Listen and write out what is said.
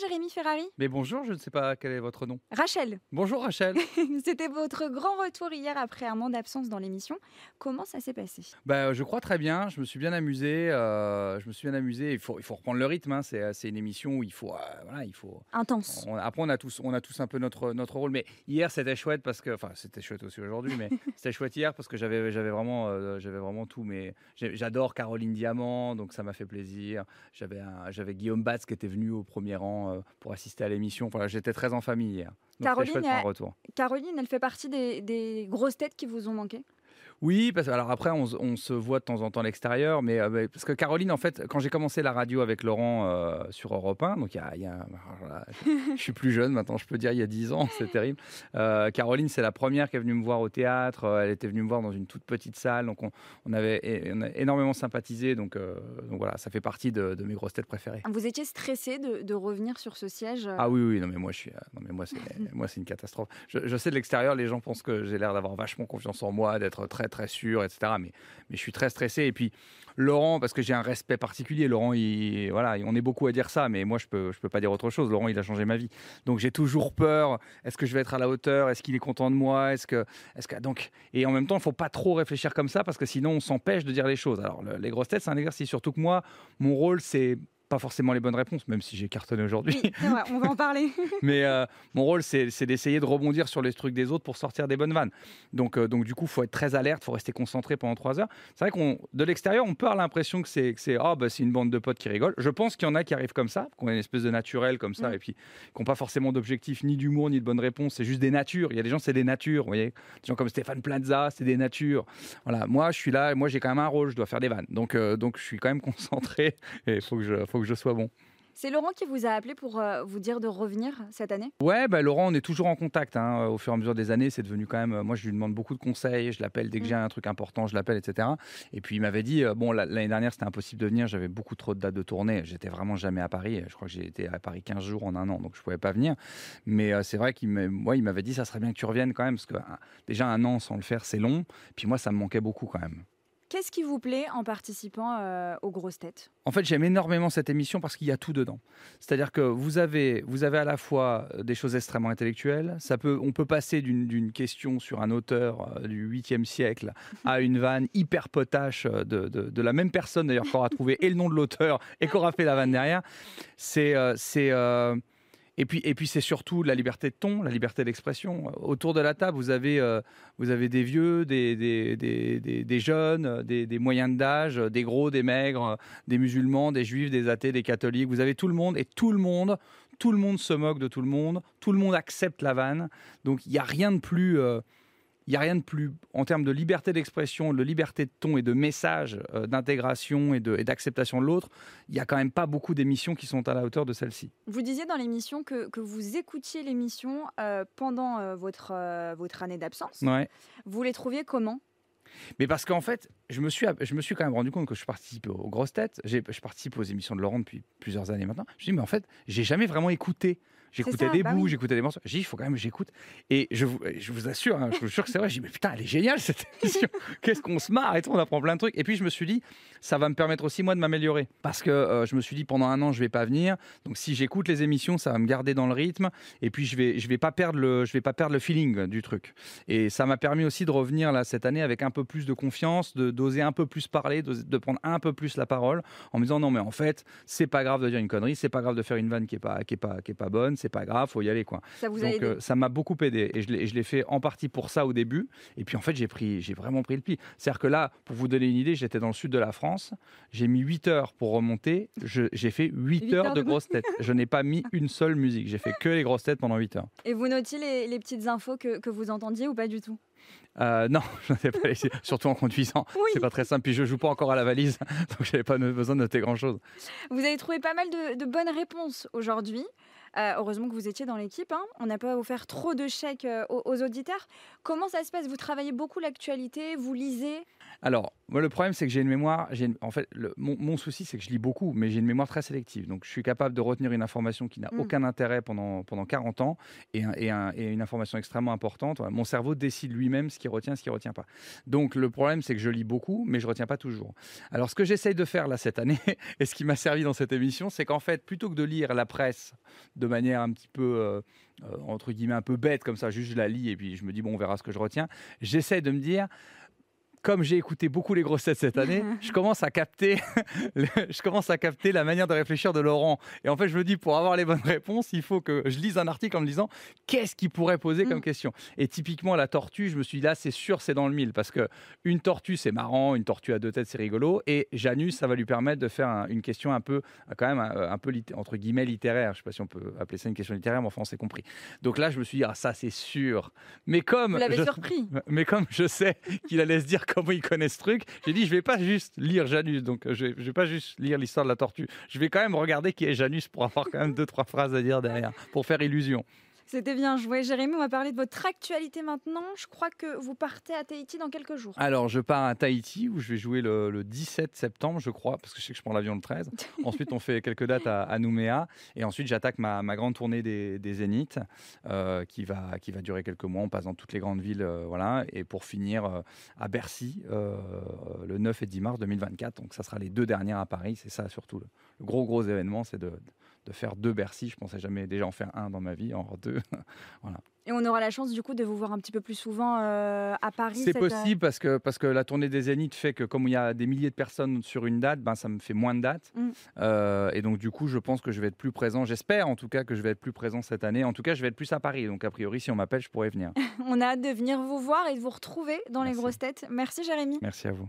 Jérémy Ferrari. Mais bonjour, je ne sais pas quel est votre nom. Rachel, Bonjour Rachel. c'était votre grand retour hier après un mois d'absence dans l'émission. Comment ça s'est passé? Bah, je crois très bien, je me suis bien amusé. euh, je me suis bien amusé. Il faut, il faut reprendre le rythme. hein, C'est, c'est une émission où il faut, euh, voilà, il faut. Intense. on- après, on a tous, on a tous un peu notre notre rôle. Mais hier, c'était chouette parce que, enfin, c'était chouette aussi aujourd'hui, mais c'était chouette hier parce que j'avais, vraiment, euh, j'avais vraiment tout. Mais j'adore Caroline Diamant, donc ça m'a fait plaisir. J'avais Guillaume Batz qui était venu au premier rang euh, pour assister à l'émission. Voilà, j'étais très en famille hier. Donc Caroline, chouette retour. Caroline, elle fait partie des, des grosses têtes qui vous ont manqué? Oui, parce que alors après, on, se- on se voit de temps en temps à l'extérieur, mais euh, mais- parce que Caroline, en fait, quand j'ai commencé la radio avec Laurent euh, sur Europe 1, donc il y a, y a- voilà, je, suis plus jeune maintenant, je peux dire il y a 10 ans, c'est terrible. Euh, Caroline, c'est la première qui est venue me voir au théâtre. Elle était venue me voir dans une toute petite salle, donc on, on avait on a énormément sympathisé. Donc, donc voilà, ça fait partie de, de mes grosses têtes préférées. Vous étiez stressé de, de revenir sur ce siège Ah oui, oui, non mais moi je suis, non mais moi c'est, moi c'est une catastrophe. Je, je sais de l'extérieur, les gens pensent que j'ai l'air d'avoir vachement confiance en moi, d'être très très sûr, etc. Mais, mais je suis très stressé. Et puis Laurent, parce que j'ai un respect particulier. Laurent, il, voilà, on est beaucoup à dire ça, mais moi je peux, je peux pas dire autre chose. Laurent, il a changé ma vie. Donc j'ai toujours peur. Est-ce que je vais être à la hauteur? Est-ce qu'il est content de moi? Est-ce que, est-ce que donc et en même temps, il faut pas trop réfléchir comme ça parce que sinon on s'empêche de dire les choses. Alors le- les grosses têtes, c'est un exercice. Surtout que moi, mon rôle c'est pas forcément les bonnes réponses, même si j'ai cartonné aujourd'hui. Oui, c'est vrai, on va en parler. Mais euh, mon rôle, c'est d'essayer de rebondir sur les trucs des autres pour sortir des bonnes vannes. Donc, euh, donc du coup, faut être très alerte, faut rester concentré pendant trois heures. C'est vrai qu'on, de l'extérieur, on peut avoir l'impression que c'est, c'est, ah, bah, c'est une bande de potes qui rigolent. Je pense qu'il y en a qui arrivent comme ça, qui ont une espèce de naturel comme ça, Mm. et puis qui n'ont pas forcément d'objectif, ni d'humour, ni de bonne réponse. C'est juste des natures. Il y a des gens, c'est des natures. Vous voyez, des gens comme Stéphane Plaza, c'est des natures. Voilà. Moi, je suis là, moi, j'ai quand même un rôle, je dois faire des vannes. Donc, euh, donc, je suis quand même concentré et il faut que je, faut que je sois bon. C'est Laurent qui vous a appelé pour euh, vous dire de revenir cette année? Ouais, bah Laurent, on est toujours en contact. hein. Au fur et à mesure des années, c'est devenu quand même. Moi, je lui demande beaucoup de conseils. Je l'appelle dès que Mm. j'ai un truc important, je l'appelle, etc. Et puis il m'avait dit, euh, bon, la- l'année dernière, c'était impossible de venir. J'avais beaucoup trop de dates de tournée. J'étais vraiment jamais à Paris. Je crois que j'ai été à Paris 15 jours en un an, donc je pouvais pas venir. Mais euh, c'est vrai qu'il moi, il m'avait dit, ça serait bien que tu reviennes quand même, parce que hein, déjà un an sans le faire, c'est long. Puis moi, ça me manquait beaucoup quand même. Qu'est-ce qui vous plaît en participant euh, aux grosses têtes? En fait, j'aime énormément cette émission parce qu'il y a tout dedans. C'est-à-dire que vous avez, vous avez à la fois euh, des choses extrêmement intellectuelles. Ça peut, on peut passer d'une question sur un auteur euh, du 8e siècle à une vanne hyper potache de, de- la même personne d'ailleurs qu'on aura trouvé et le nom de l'auteur et qu'on aura fait la vanne derrière. C'est, c'est, et puis, et puis c'est surtout la liberté de ton, la liberté d'expression. Autour de la table, vous avez, euh, vous avez des vieux, des, des, des, des- jeunes, des, moyens d'âge, des gros, des maigres, des musulmans, des juifs, des athées, des catholiques. Vous avez tout le monde et tout le monde, tout le monde se moque de tout le monde. Tout le monde accepte la vanne. Donc il n'y a rien de plus. euh, il n'y a rien de plus, en termes de liberté d'expression, de liberté de ton et de message, euh, d'intégration et d'acceptation de l'autre, il n'y a quand même pas beaucoup d'émissions qui sont à la hauteur de celle-ci. Vous disiez dans l'émission que, que vous écoutiez l'émission euh, pendant euh, votre, votre année d'absence. Ouais. Vous les trouviez comment? Mais parce qu'en fait, je me, suis, je me suis quand même rendu compte que je participe aux grosses têtes. Je participe aux émissions de Laurent depuis plusieurs années maintenant. Je dis, mais en fait, j'ai jamais vraiment écouté. J'écoutais des bah bouts, oui. j'écoutais des morceaux. J'ai dit, il faut quand même que j'écoute. Et je vous, je vous assure, hein, je vous jure que c'est vrai. Je dis, mais putain, elle est géniale cette émission. Qu'est-ce qu'on se marre et tout, on apprend plein de trucs. Et puis je me suis dit, ça va me permettre aussi moi de m'améliorer. Parce que euh, je me suis dit, pendant un an, je vais pas venir. Donc si j'écoute les émissions, ça va me garder dans le rythme. Et puis je vais, je vais pas perdre le, je vais pas perdre le feeling du truc. Et ça m'a permis aussi de revenir là cette année avec un peu plus de confiance, de d'oser un peu plus parler, de prendre un peu plus la parole, en me disant non mais en fait c'est pas grave de dire une connerie, c'est pas grave de faire une vanne qui est pas qui est pas qui est pas bonne, c'est pas grave, faut y aller quoi. Ça vous a Donc aidé euh, ça m'a beaucoup aidé et je l'ai fait en partie pour ça au début. Et puis en fait j'ai pris j'ai vraiment pris le pli. C'est-à-dire que là pour vous donner une idée, j'étais dans le sud de la France, j'ai mis 8 heures pour remonter, j'ai fait 8, Huit heures, heures de grosses têtes. Je n'ai pas mis une seule musique, j'ai fait que les grosses têtes pendant 8 heures. Et vous notiez les, les petites infos que, que vous entendiez ou pas du tout? Euh, non, je n'ai pas laissé, surtout en conduisant. Oui. C'est pas très simple. Puis je joue pas encore à la valise, donc j'avais pas besoin de noter grand chose. Vous avez trouvé pas mal de, de bonnes réponses aujourd'hui. Euh, heureusement que vous étiez dans l'équipe. hein. On n'a pas offert trop de chèques euh, aux, aux auditeurs. Comment ça se passe? Vous travaillez beaucoup l'actualité Vous lisez? Alors, moi, le problème, c'est que j'ai une mémoire. une- En fait, le- mon, mon souci, c'est que je lis beaucoup, mais j'ai une mémoire très sélective. Donc, je suis capable de retenir une information qui n'a Mm. aucun intérêt pendant, pendant 40 ans et, un- et un- et une information extrêmement importante. Mon cerveau décide lui-même ce qu'il retient, ce qu'il retient pas. Donc, le problème, c'est que je lis beaucoup, mais je retiens pas toujours. Alors, ce que j'essaye de faire là cette année, et ce qui m'a servi dans cette émission, c'est qu'en fait, plutôt que de lire la presse de manière un petit peu, euh, euh, entre guillemets, un peu bête comme ça, juste je la lis et puis je me dis, bon, on verra ce que je retiens, j'essaie de me dire, comme j'ai écouté beaucoup les grosses têtes cette année, je commence à capter, le- je commence à capter la manière de réfléchir de Laurent. Et en fait, je me dis, pour avoir les bonnes réponses, il faut que je lise un article en me disant, qu'est-ce qu'il pourrait poser comme Mm. question? Et typiquement, la tortue, je me suis dit, là, c'est sûr, c'est dans le mille, parce que une tortue, c'est marrant, une tortue à deux têtes, c'est rigolo, et Janus, ça va lui permettre de faire un- une question un peu, quand même, un, un peu, entre guillemets, littéraire. Je sais pas si on peut appeler ça une question littéraire, mais enfin, on s'est compris. Donc là, je me suis dit, ah, ça, c'est sûr. Mais comme... Vous l'avez surpris. mais comme je sais qu'il allait se dire comment il connaît ce truc, j'ai dit je vais pas juste lire Janus, donc euh, je vais, je vais pas juste lire l'histoire de la tortue. Je vais quand même regarder qui est Janus pour avoir quand même deux trois phrases à dire derrière, pour faire illusion. C'était bien joué. Jérémy, on va parler de votre actualité maintenant. Je crois que vous partez à Tahiti dans quelques jours. Alors je pars à Tahiti où je vais jouer le, le 17 septembre, je crois, parce que je sais que je prends l'avion le 13. ensuite on fait quelques dates à, à Nouméa et ensuite j'attaque ma, ma grande tournée des, des Zéniths euh, qui va qui va durer quelques mois. On passe dans toutes les grandes villes, euh, voilà, et pour finir euh, à Bercy le 9 et 10 mars 2024. Donc ça sera les deux dernières à Paris. C'est ça surtout le, le gros gros événement, c'est de, de faire deux Bercy. Je pensais jamais déjà en faire un dans ma vie, en deux. Et on aura la chance du coup de vous voir un petit peu plus souvent euh, à Paris. C'est possible parce que, parce que la tournée des Zéniths fait que comme il y a des milliers de personnes sur une date, ben, ça me fait moins de dates. Mm. Euh, et donc du coup, je pense que je vais être plus présent. J'espère en tout cas que je vais être plus présent cette année. En tout cas, je vais être plus à Paris. Donc a priori, si on m'appelle, je pourrais venir. On a hâte de venir vous voir et de vous retrouver dans les grosses têtes. Merci Jérémy. Merci à vous.